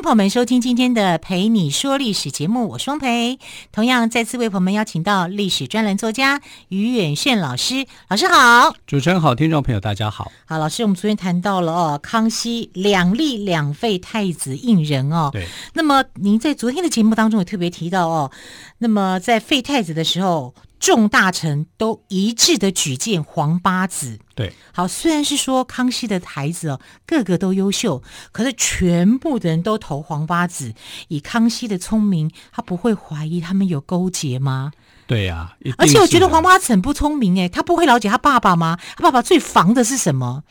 迎朋友们收听今天的《陪你说历史》节目，我双培。同样再次为朋友们邀请到历史专栏作家于远炫老师，老师好，主持人好，听众朋友大家好。好，老师，我们昨天谈到了哦，康熙两立两废太子胤仁哦。对。那么您在昨天的节目当中也特别提到哦，那么在废太子的时候。众大臣都一致的举荐皇八子。对，好，虽然是说康熙的孩子哦，个个都优秀，可是全部的人都投皇八子。以康熙的聪明，他不会怀疑他们有勾结吗？对呀、啊，而且我觉得皇八子很不聪明哎，他不会了解他爸爸吗？他爸爸最防的是什么？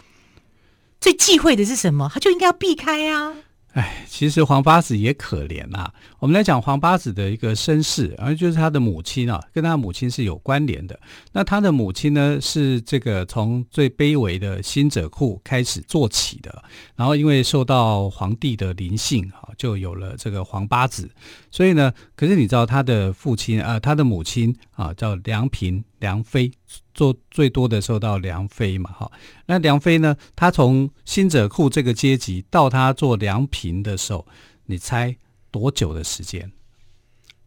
最忌讳的是什么？他就应该要避开啊。哎，其实皇八子也可怜呐、啊。我们来讲皇八子的一个身世，而就是他的母亲啊，跟他母亲是有关联的。那他的母亲呢，是这个从最卑微的辛者库开始做起的，然后因为受到皇帝的临幸啊，就有了这个皇八子。所以呢，可是你知道他的父亲啊，他的母亲啊，叫梁嫔梁妃。做最多的受到梁妃嘛，哈，那梁妃呢？她从辛者库这个阶级到她做梁嫔的时候，你猜多久的时间？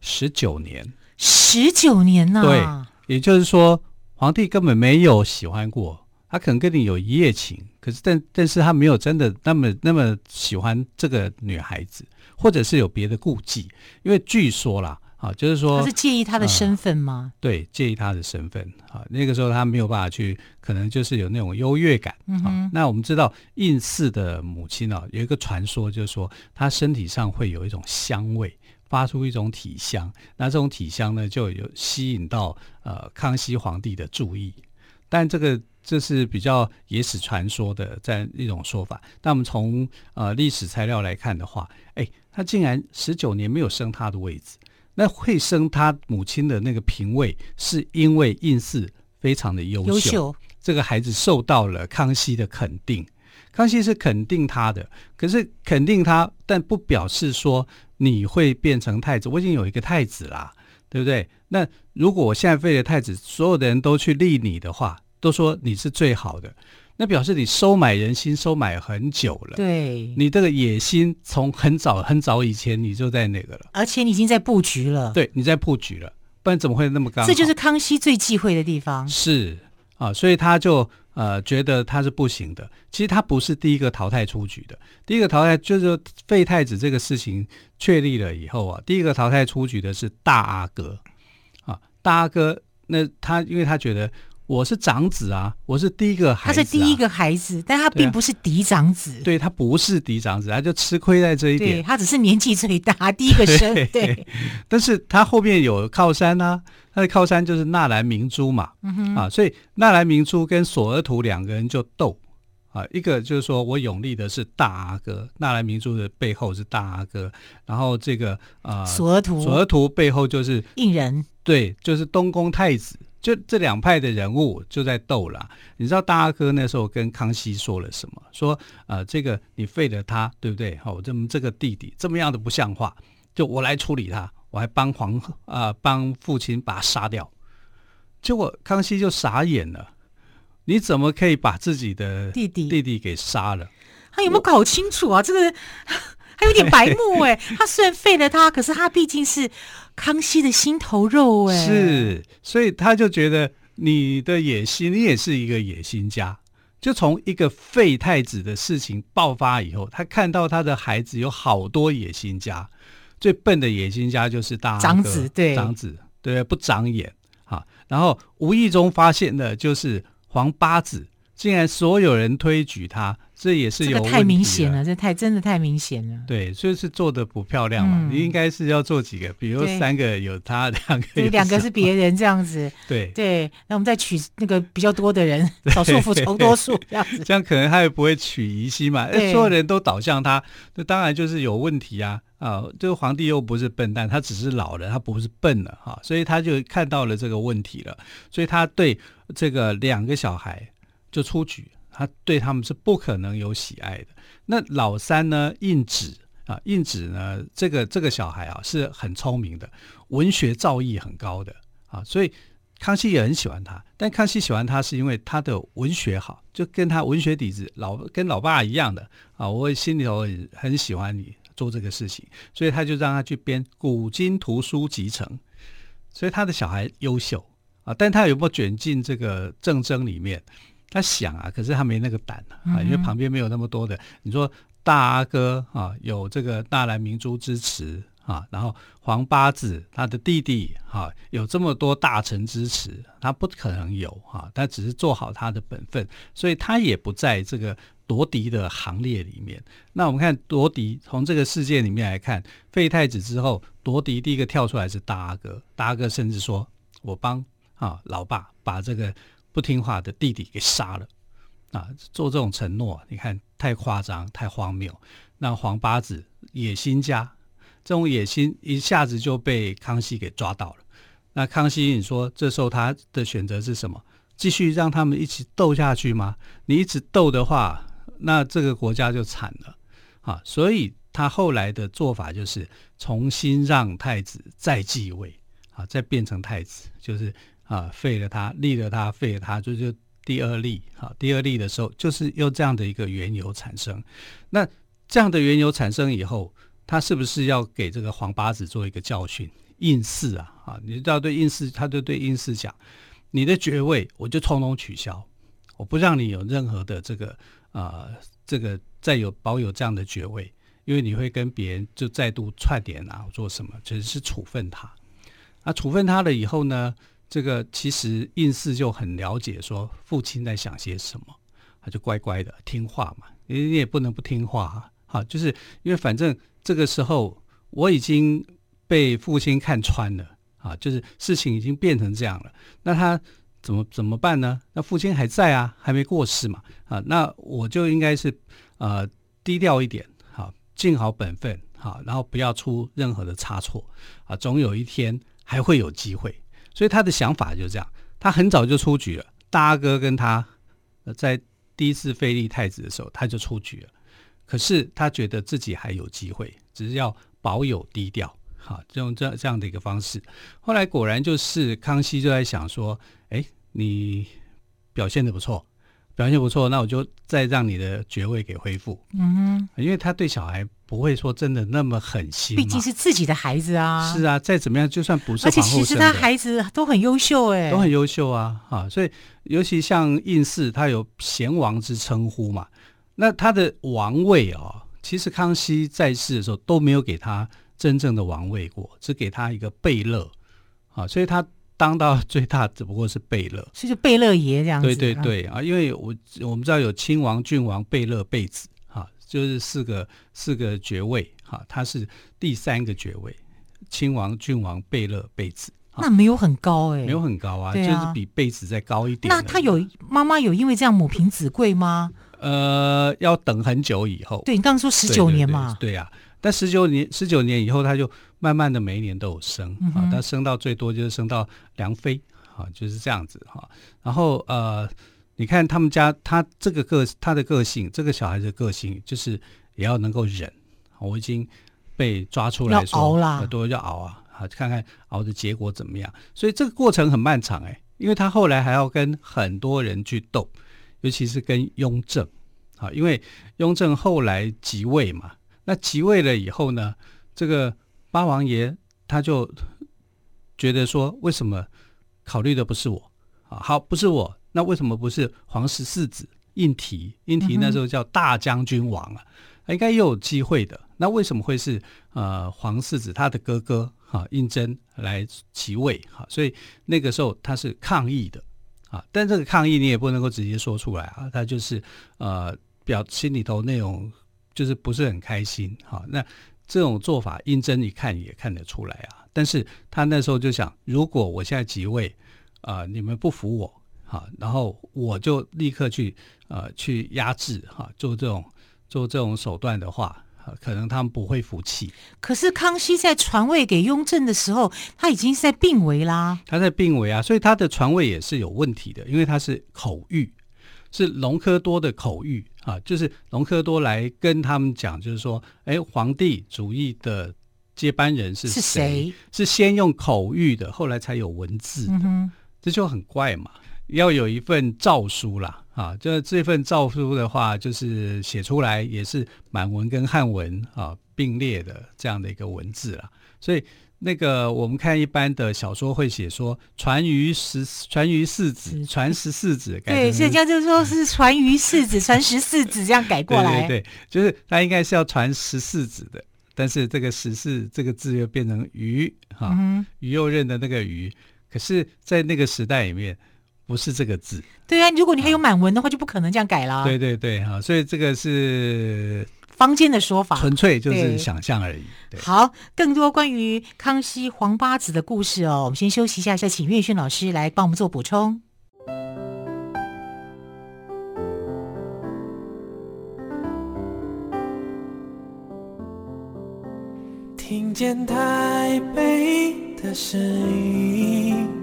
十九年，十九年呐、啊？对，也就是说，皇帝根本没有喜欢过，他可能跟你有一夜情，可是但但是他没有真的那么那么喜欢这个女孩子，或者是有别的顾忌，因为据说啦。啊，就是说他是介意他的身份吗？呃、对，介意他的身份。啊，那个时候他没有办法去，可能就是有那种优越感。嗯哼。那我们知道胤祀的母亲啊，有一个传说，就是说她身体上会有一种香味，发出一种体香。那这种体香呢，就有吸引到呃康熙皇帝的注意。但这个这是比较野史传说的这样一种说法。那我们从呃历史材料来看的话，哎，他竟然十九年没有升他的位置。那惠生他母亲的那个嫔位，是因为应试非常的优秀，优秀，这个孩子受到了康熙的肯定。康熙是肯定他的，可是肯定他，但不表示说你会变成太子。我已经有一个太子啦，对不对？那如果我现在废了太子，所有的人都去立你的话，都说你是最好的。那表示你收买人心，收买很久了。对，你这个野心从很早很早以前你就在那个了，而且你已经在布局了。对，你在布局了，不然怎么会那么刚？这就是康熙最忌讳的地方。是啊，所以他就呃觉得他是不行的。其实他不是第一个淘汰出局的，第一个淘汰就是废太子这个事情确立了以后啊，第一个淘汰出局的是大阿哥啊，大阿哥。那他因为他觉得。我是长子啊，我是第一个孩子、啊。他是第一个孩子，但他并不是嫡长子。对，他不是嫡长子，他就吃亏在这一点。对，他只是年纪最大，第一个生。对，对，但是他后面有靠山啊，他的靠山就是纳兰明珠嘛。嗯哼。啊，所以纳兰明珠跟索额图两个人就斗啊，一个就是说我永立的是大阿哥，纳兰明珠的背后是大阿哥，然后这个啊索额图，索额图背后就是胤仁，对，就是东宫太子。就这两派的人物就在斗了，你知道大阿哥那时候跟康熙说了什么？说呃，这个你废了他，对不对？好，这么这个弟弟这么样的不像话，就我来处理他，我还帮皇啊、呃、帮父亲把他杀掉。结果康熙就傻眼了，你怎么可以把自己的弟弟弟弟给杀了？他有没有搞清楚啊？这个还有点白目哎，他虽然废了他，可是他毕竟是。康熙的心头肉，哎，是，所以他就觉得你的野心，你也是一个野心家。就从一个废太子的事情爆发以后，他看到他的孩子有好多野心家，最笨的野心家就是大长子，对，长子，对，不长眼，哈，然后无意中发现的就是皇八子，竟然所有人推举他。这也是有太明显了，这太真的太明显了。对，所以是做的不漂亮嘛。嗯、你应该是要做几个，比如三个有他，两个有两个是别人这样子。对对，那我们再取那个比较多的人，少数服从多数这样子。这样可能他也不会取疑心嘛。所有人都倒向他，那当然就是有问题啊。啊，这个皇帝又不是笨蛋，他只是老了，他不是笨了哈，所以他就看到了这个问题了，所以他对这个两个小孩就出局，他对他们是不可能有喜爱的。那老三呢，胤祉啊，胤祉呢，这个这个小孩啊是很聪明的，文学造诣很高的啊，所以。康熙也很喜欢他，但康熙喜欢他是因为他的文学好，就跟他文学底子老跟老爸一样的啊，我心里头很，很喜欢你做这个事情，所以他就让他去编《古今图书集成》，所以他的小孩优秀啊，但他有没有卷进这个政争里面？他想啊，可是他没那个胆啊，因为旁边没有那么多的，你说大阿哥啊，有这个纳兰明珠支持。啊，然后皇八子他的弟弟哈、啊，有这么多大臣支持，他不可能有哈、啊，他只是做好他的本分，所以他也不在这个夺嫡的行列里面。那我们看夺嫡，从这个事件里面来看，废太子之后夺嫡，第一个跳出来是大阿哥，大阿哥甚至说我帮啊老爸把这个不听话的弟弟给杀了啊，做这种承诺，你看太夸张，太荒谬。那皇八子野心家。这种野心一下子就被康熙给抓到了。那康熙，你说这时候他的选择是什么？继续让他们一起斗下去吗？你一直斗的话，那这个国家就惨了啊！所以他后来的做法就是重新让太子再继位啊，再变成太子，就是啊废了他，立了他，废了他，就就第二立啊。第二立的时候，就是用这样的一个缘由产生。那这样的缘由产生以后。他是不是要给这个黄八子做一个教训？应试啊，啊，你知道对应试，他就对应试讲：你的爵位我就通通取消，我不让你有任何的这个啊、这个再有保有这样的爵位，因为你会跟别人就再度串联啊，做什么？只、就是处分他。啊，处分他了以后呢，这个其实应试就很了解说父亲在想些什么，他就乖乖的听话嘛，你你也不能不听话啊，啊，就是因为反正。这个时候我已经被父亲看穿了啊，就是事情已经变成这样了。那他怎么怎么办呢？那父亲还在啊，还没过世嘛啊，那我就应该是呃低调一点，好、啊，尽好本分，好、啊，然后不要出任何的差错啊，总有一天还会有机会。所以他的想法就是这样，他很早就出局了。大阿哥跟他在第一次废立太子的时候，他就出局了。可是他觉得自己还有机会，只是要保有低调，好，用这这样的一个方式。后来果然就是康熙就在想说，哎，你表现的不错，表现不错，那我就再让你的爵位给恢复。嗯哼，因为他对小孩不会说真的那么狠心，毕竟是自己的孩子啊。是啊，再怎么样，就算不是而且其实他孩子都很优秀，哎，都很优秀啊，啊，所以尤其像胤祀，他有贤王之称呼嘛。那他的王位啊、哦，其实康熙在世的时候都没有给他真正的王位过，只给他一个贝勒啊，所以他当到最大只不过是贝勒，所以就贝勒爷这样子。对对对啊，因为我我们知道有亲王、郡王、贝勒、贝子啊，就是四个四个爵位哈、啊，他是第三个爵位，亲王、郡王、贝勒、贝子。那没有很高哎、欸，没有很高啊，啊就是比贝子再高一点。那他有妈妈有因为这样母凭子贵吗？呃，要等很久以后。对，你刚刚说十九年嘛。对呀、啊，但十九年十九年以后，他就慢慢的每一年都有升、嗯、啊，他升到最多就是升到良妃啊，就是这样子哈、啊。然后呃，你看他们家他这个个他的个性，这个小孩的个性就是也要能够忍。我已经被抓出来说，要熬啦，都要熬啊，好，看看熬的结果怎么样。所以这个过程很漫长哎、欸，因为他后来还要跟很多人去斗。尤其是跟雍正，啊，因为雍正后来即位嘛，那即位了以后呢，这个八王爷他就觉得说，为什么考虑的不是我啊？好，不是我，那为什么不是皇十四子胤禔？胤禔那时候叫大将军王啊，应该也有机会的。那为什么会是呃皇四子他的哥哥哈胤禛来即位哈？所以那个时候他是抗议的。啊，但这个抗议你也不能够直接说出来啊，他就是呃表心里头那种就是不是很开心哈、啊。那这种做法，胤禛一看也看得出来啊。但是他那时候就想，如果我现在即位啊，你们不服我哈、啊，然后我就立刻去呃去压制哈、啊，做这种做这种手段的话，可能他们不会服气。可是康熙在传位给雍正的时候，他已经是在病危啦。他在病危啊，所以他的传位也是有问题的，因为他是口谕，是隆科多的口谕啊，就是隆科多来跟他们讲，就是说，哎，皇帝主义的接班人是谁？是谁？是先用口谕的，后来才有文字的，嗯、这就很怪嘛。要有一份诏书啦，啊，就这份诏书的话，就是写出来也是满文跟汉文啊并列的这样的一个文字啦。所以那个我们看一般的小说会写说传于十传于四子，传十四子，对，所以这样就是说是传于四子，传十四子这样改过来，对对对，就是他应该是要传十四子的，但是这个十四这个字又变成于哈，于、嗯、右任的那个于，可是，在那个时代里面。不是这个字，对啊，如果你还有满文的话，就不可能这样改了。啊。对对对，哈，所以这个是坊间的说法，纯粹就是想象而已。好，更多关于康熙皇八子的故事哦，我们先休息一下，再请岳勋老师来帮我们做补充。听见台北的声音。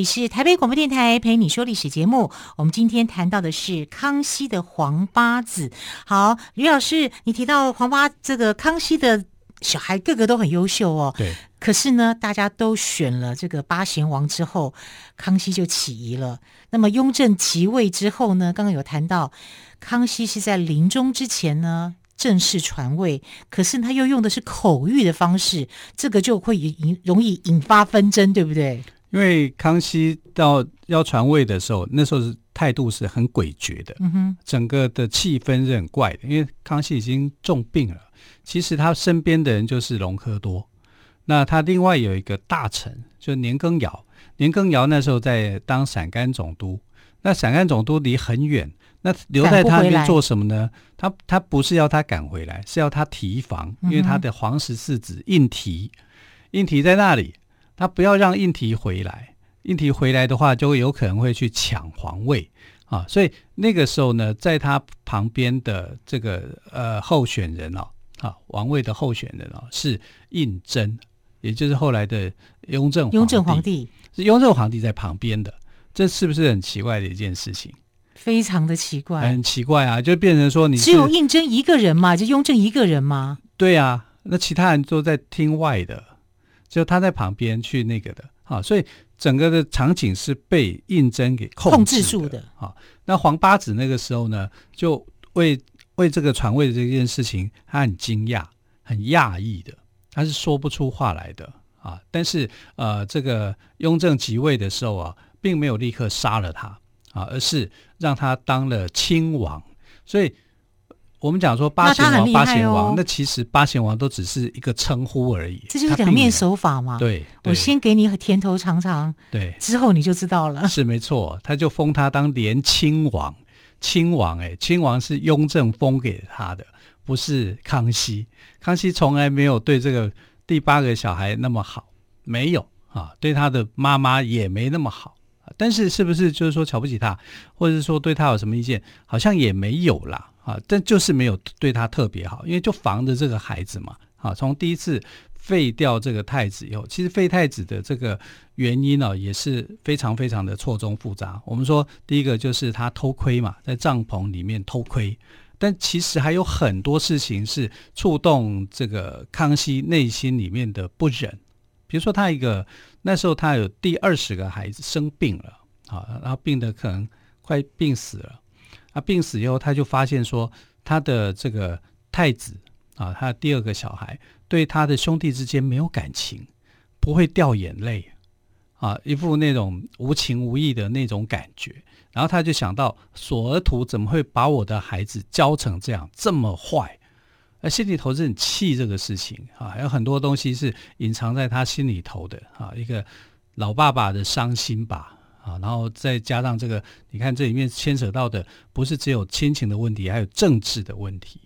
里是台北广播电台陪你说历史节目。我们今天谈到的是康熙的皇八子。好，吕老师，你提到皇八这个康熙的小孩个个都很优秀哦。对。可是呢，大家都选了这个八贤王之后，康熙就起疑了。那么雍正即位之后呢，刚刚有谈到，康熙是在临终之前呢正式传位，可是他又用的是口谕的方式，这个就会引容易引发纷争，对不对？因为康熙到要传位的时候，那时候是态度是很诡谲的，嗯哼，整个的气氛是很怪的。因为康熙已经重病了，其实他身边的人就是隆科多，那他另外有一个大臣，就年羹尧。年羹尧那时候在当陕甘总督，那陕甘总督离很远，那留在他那边做什么呢？他他不是要他赶回来，是要他提防，因为他的皇十四子胤禔，胤禔在那里。他不要让胤禔回来，胤禔回来的话，就有可能会去抢皇位啊。所以那个时候呢，在他旁边的这个呃候选人哦，啊王位的候选人哦，是胤禛，也就是后来的雍正雍正皇帝，是雍正皇帝在旁边的，这是不是很奇怪的一件事情？非常的奇怪，很奇怪啊，就变成说你只有胤禛一个人嘛，就雍正一个人吗？对啊，那其他人都在厅外的。就他在旁边去那个的，啊，所以整个的场景是被胤禛给控制住的，啊，那皇八子那个时候呢，就为为这个传位的这件事情，他很惊讶、很讶异的，他是说不出话来的，啊，但是呃，这个雍正即位的时候啊，并没有立刻杀了他，啊，而是让他当了亲王，所以。我们讲说八贤王，八贤王，那其实八贤王都只是一个称呼而已。这就是两面手法嘛。对，我先给你甜头尝尝，对，之后你就知道了。是没错，他就封他当连亲王，亲王哎，亲王是雍正封给他的，不是康熙。康熙从来没有对这个第八个小孩那么好，没有啊，对他的妈妈也没那么好。但是是不是就是说瞧不起他，或者是说对他有什么意见？好像也没有啦。啊，但就是没有对他特别好，因为就防着这个孩子嘛。啊，从第一次废掉这个太子以后，其实废太子的这个原因呢、也是非常非常的错综复杂。我们说第一个就是他偷窥嘛，在帐篷里面偷窥，但其实还有很多事情是触动这个康熙内心里面的不忍。比如说他一个那时候他有第二十个孩子生病了，啊，然后病得可能快病死了。啊病死以后，他就发现说，他的这个太子啊，他的第二个小孩对他的兄弟之间没有感情，不会掉眼泪啊，一副那种无情无义的那种感觉。然后他就想到索额图怎么会把我的孩子教成这样这么坏？而心里头是很气这个事情啊，有很多东西是隐藏在他心里头的啊，一个老爸爸的伤心吧啊，然后再加上这个，你看这里面牵扯到的不是只有亲情的问题，还有政治的问题。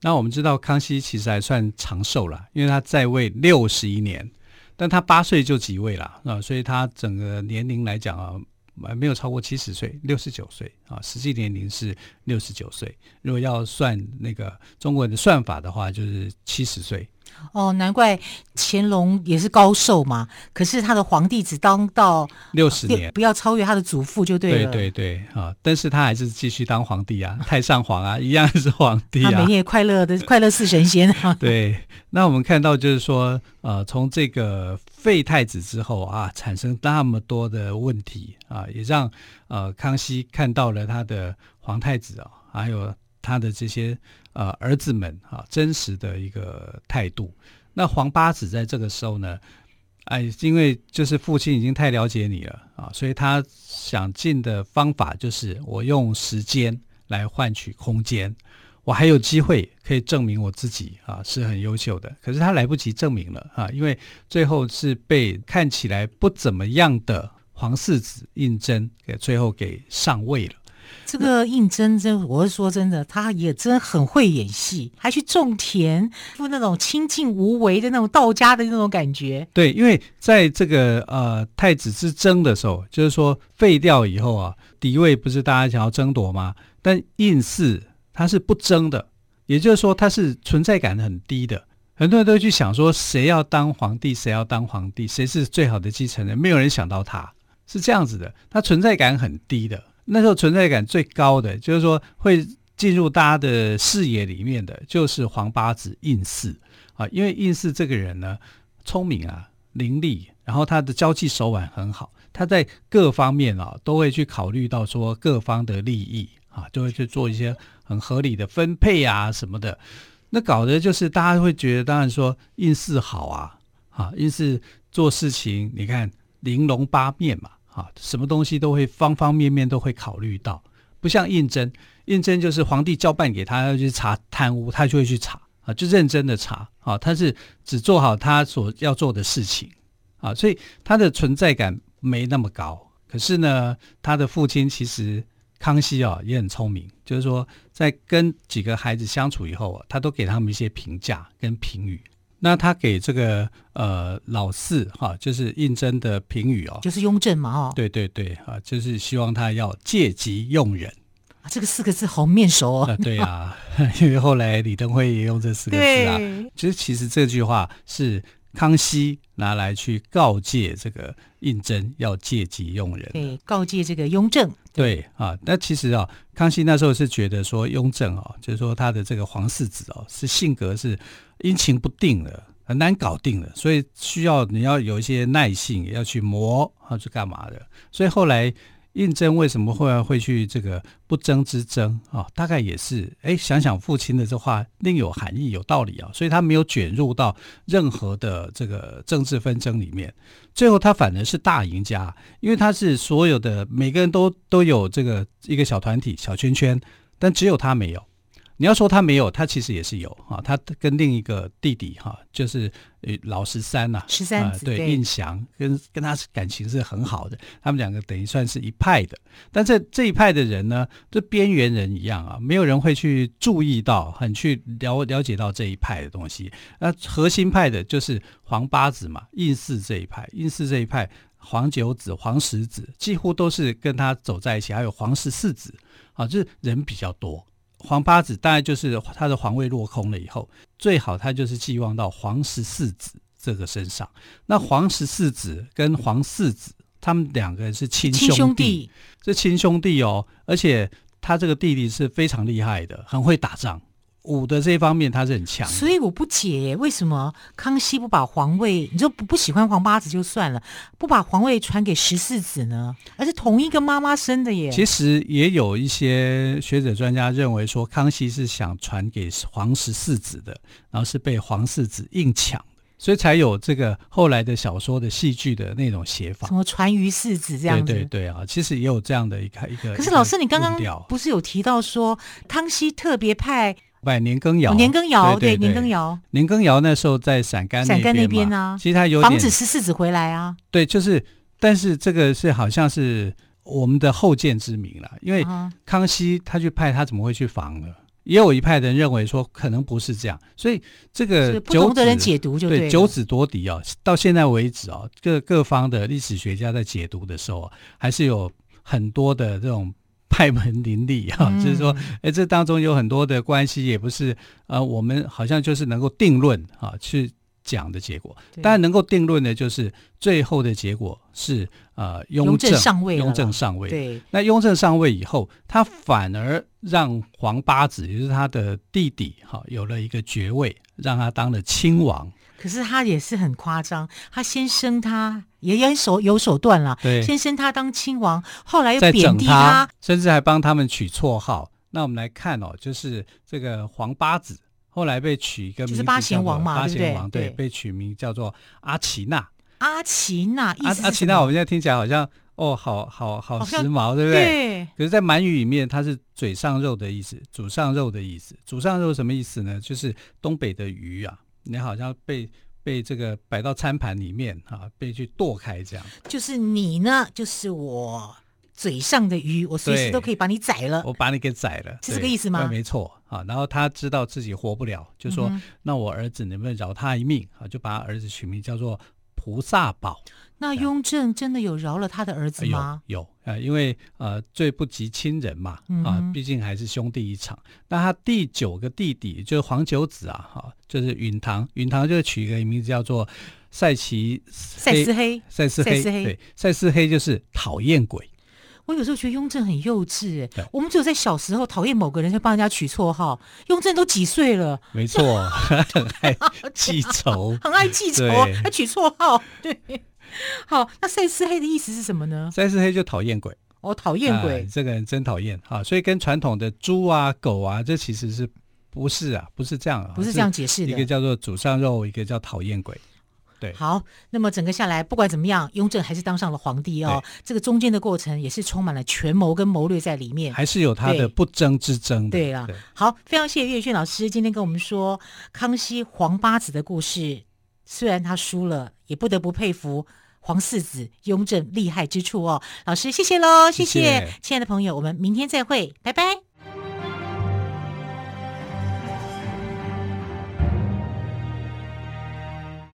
那我们知道康熙其实还算长寿了，因为他在位六十一年，但他八岁就即位了啊，所以他整个年龄来讲啊。没有超过七十岁，六十九岁啊，实际年龄是六十九岁。如果要算那个中国人的算法的话，就是七十岁。哦，难怪乾隆也是高寿嘛。可是他的皇帝只当到六十年，不要超越他的祖父就对了。对对对啊！但是他还是继续当皇帝啊，太上皇啊，一样是皇帝啊。他每天也快乐的 快乐似神仙啊。对，那我们看到就是说，呃，从这个废太子之后啊，产生那么多的问题啊，也让呃康熙看到了他的皇太子啊，还有他的这些。呃，儿子们啊，真实的一个态度。那皇八子在这个时候呢，哎，因为就是父亲已经太了解你了啊，所以他想尽的方法就是我用时间来换取空间，我还有机会可以证明我自己啊是很优秀的。可是他来不及证明了啊，因为最后是被看起来不怎么样的皇四子胤禛给最后给上位了。这个胤禛真，我是说真的，他也真很会演戏，还去种田，就那种清静无为的那种道家的那种感觉。对，因为在这个呃太子之争的时候，就是说废掉以后啊，嫡位不是大家想要争夺吗？但胤祀他是不争的，也就是说他是存在感很低的。很多人都去想说，谁要当皇帝，谁要当皇帝，谁是最好的继承人，没有人想到他是这样子的，他存在感很低的。那时候存在感最高的，就是说会进入大家的视野里面的，就是皇八子胤祀啊。因为胤祀这个人呢，聪明啊，伶俐，然后他的交际手腕很好，他在各方面啊都会去考虑到说各方的利益啊，就会去做一些很合理的分配啊什么的。那搞得就是大家会觉得，当然说胤祀好啊，啊，胤祀做事情，你看玲珑八面嘛。啊，什么东西都会方方面面都会考虑到，不像胤禛，胤禛就是皇帝交办给他要去查贪污，他就会去查啊，就认真的查啊，他是只做好他所要做的事情啊，所以他的存在感没那么高。可是呢，他的父亲其实康熙啊也很聪明，就是说在跟几个孩子相处以后啊，他都给他们一些评价跟评语。那他给这个呃老四哈，就是胤禛的评语哦，就是雍正嘛哦，对对对啊，就是希望他要借机用人啊，这个四个字好面熟哦。啊对啊，因为后来李登辉也用这四个字啊。其实其实这句话是康熙拿来去告诫这个胤禛要借机用人，对，告诫这个雍正。对，啊，那其实啊，康熙那时候是觉得说雍正啊，就是说他的这个皇四子哦，是性格是。阴晴不定的，很难搞定的，所以需要你要有一些耐性，也要去磨，要去干嘛的。所以后来胤禛为什么会会去这个不争之争啊？大概也是哎，想想父亲的这话另有含义，有道理啊。所以他没有卷入到任何的这个政治纷争里面。最后他反而是大赢家，因为他是所有的每个人都都有这个一个小团体、小圈圈，但只有他没有。你要说他没有，他其实也是有啊。他跟另一个弟弟哈，就是呃老十三呐，十三对印祥跟跟他感情是很好的。他们两个等于算是一派的。但这这一派的人呢，这边缘人一样啊，没有人会去注意到，很去了了解到这一派的东西。那核心派的就是皇八子嘛，印四这一派，印四这一派，黄九子、黄十子几乎都是跟他走在一起，还有皇十四子啊，就是人比较多。皇八子大概就是他的皇位落空了以后，最好他就是寄望到皇十四子这个身上。那皇十四子跟皇四子，他们两个人是亲兄弟，亲兄弟，是亲兄弟哦。而且他这个弟弟是非常厉害的，很会打仗。武的这一方面他是很强，所以我不解为什么康熙不把皇位，你说不不喜欢皇八子就算了，不把皇位传给十四子呢？而是同一个妈妈生的耶。其实也有一些学者专家认为说，康熙是想传给皇十四子的，然后是被皇四子硬抢。所以才有这个后来的小说的戏剧的那种写法，什么传于世子这样子。对对对啊，其实也有这样的一个一个。可是老师，你刚刚不是有提到说康熙特别派拜年羹尧？年羹尧对年羹尧，年羹尧那时候在陕甘陕甘那边啊，其实他有防止十四子回来啊。对，就是，但是这个是好像是我们的后见之明了，因为康熙他去派他怎么会去防呢？也有一派人认为说可能不是这样，所以这个不同的人解读就对，对九子夺嫡啊，到现在为止啊，各各方的历史学家在解读的时候，还是有很多的这种派门林立啊，嗯、就是说，哎，这当中有很多的关系，也不是呃，我们好像就是能够定论啊去。讲的结果，当然能够定论的，就是最后的结果是呃，雍正上位，雍正上位。对，那雍正上位以后，他反而让皇八子，也就是他的弟弟，哈，有了一个爵位，让他当了亲王。可是他也是很夸张，他先生他也有手有手段了，对，先生他当亲王，后来又贬低他，他，甚至还帮他们取绰号。那我们来看哦，就是这个皇八子。后来被取一个名字，就是八贤王嘛，八贤王对，对，被取名叫做阿奇娜。阿奇娜，阿阿奇娜，我们现在听起来好像哦，好好好时髦，对不对？对。可是，在满语里面，它是嘴上肉的意思，煮上肉的意思。煮上肉什么意思呢？就是东北的鱼啊，你好像被被这个摆到餐盘里面啊，被去剁开这样。就是你呢，就是我。嘴上的鱼，我随时都可以把你宰了。我把你给宰了，是这个意思吗？没错啊。然后他知道自己活不了，就说：“嗯、那我儿子能不能饶他一命？”啊，就把他儿子取名叫做菩萨保。那雍正真的有饶了他的儿子吗？有有啊，因为呃，罪不及亲人嘛，啊，毕竟还是兄弟一场。嗯、那他第九个弟弟就是黄九子啊，哈，就是允堂，允堂就取一个名字叫做赛奇赛斯黑，赛斯黑，对，赛斯黑就是讨厌鬼。我有时候觉得雍正很幼稚，哎，我们只有在小时候讨厌某个人，就帮人家取绰号。雍正都几岁了？没错，很爱记仇，很爱记仇，还取绰号。对，好，那赛斯黑的意思是什么呢？赛斯黑就讨厌鬼，哦，讨厌鬼，这个人真讨厌啊！所以跟传统的猪啊、狗啊，这其实是不是啊？不是这样啊，不是这样解释的。一个叫做祖上肉，一个叫讨厌鬼。对，好，那么整个下来，不管怎么样，雍正还是当上了皇帝哦。这个中间的过程也是充满了权谋跟谋略在里面，还是有他的不争之争。对啊，好，非常谢谢岳轩老师今天跟我们说康熙皇八子的故事。虽然他输了，也不得不佩服皇四子雍正厉害之处哦。老师，谢谢喽，谢谢，谢谢亲爱的朋友，我们明天再会，拜拜。